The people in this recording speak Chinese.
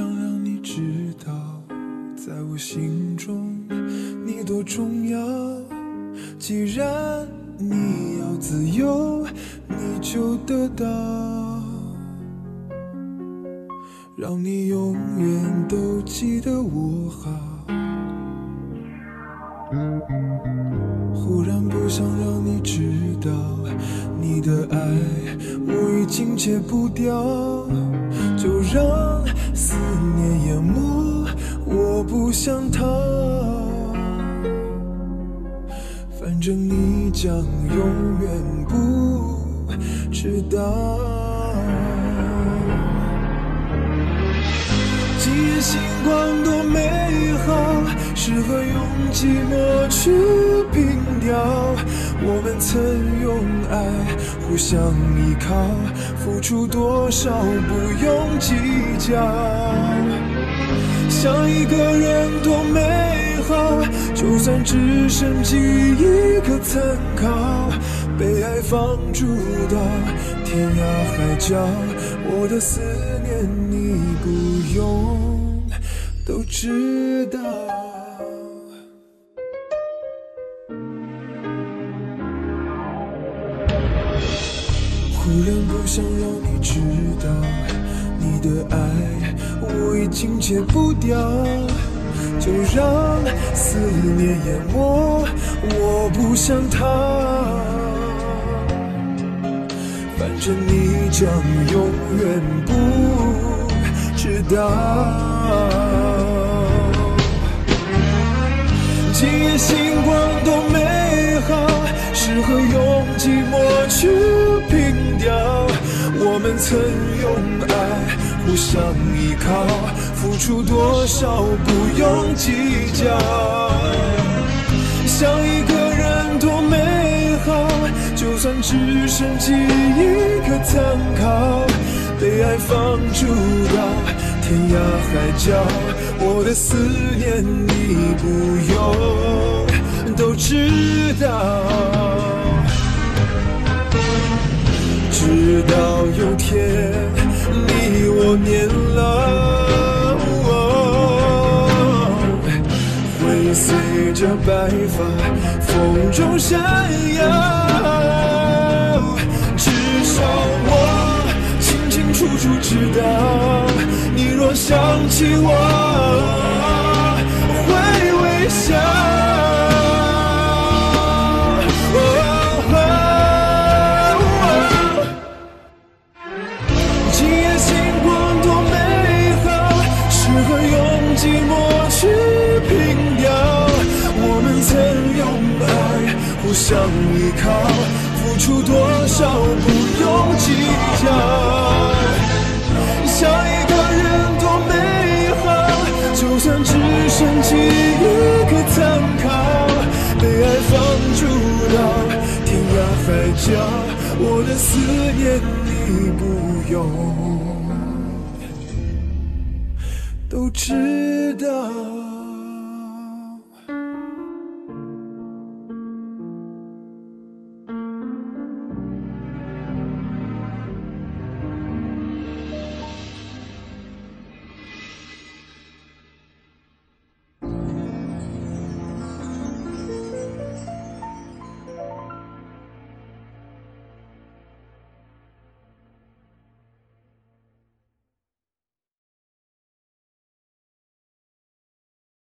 想让你知道，在我心中你多重要。既然你要自由，你就得到。让你永远都记得我好。忽然不想让你知道，你的爱我已经戒不掉，就让思淹没，我不想逃。反正你将永远不知道。今夜星光多美好，适合用寂寞去凭吊。我们曾用爱互相依靠，付出多少不用计较。想一个人多美好，就算只剩记忆可参考，被爱放逐到天涯海角，我的思念你不用都知道。忽然不想让你知道，你的爱我已经戒不掉，就让思念淹没，我不想逃。反正你将永远不知道。今夜星光多美，适合用寂寞去凭吊。我们曾用爱互相依靠，付出多少不用计较。想一个人多美好，就算只剩记忆可参考，被爱放逐到天涯海角，我的思念你不用都知道。直到有天你我年老，会随着白发风中闪耀。至少我清清楚楚知道，你若想起我，想依靠，付出多少不用计较。想一个人多美好，就算只剩记忆可参考，被爱放逐到天涯海角，我的思念你不用都知道。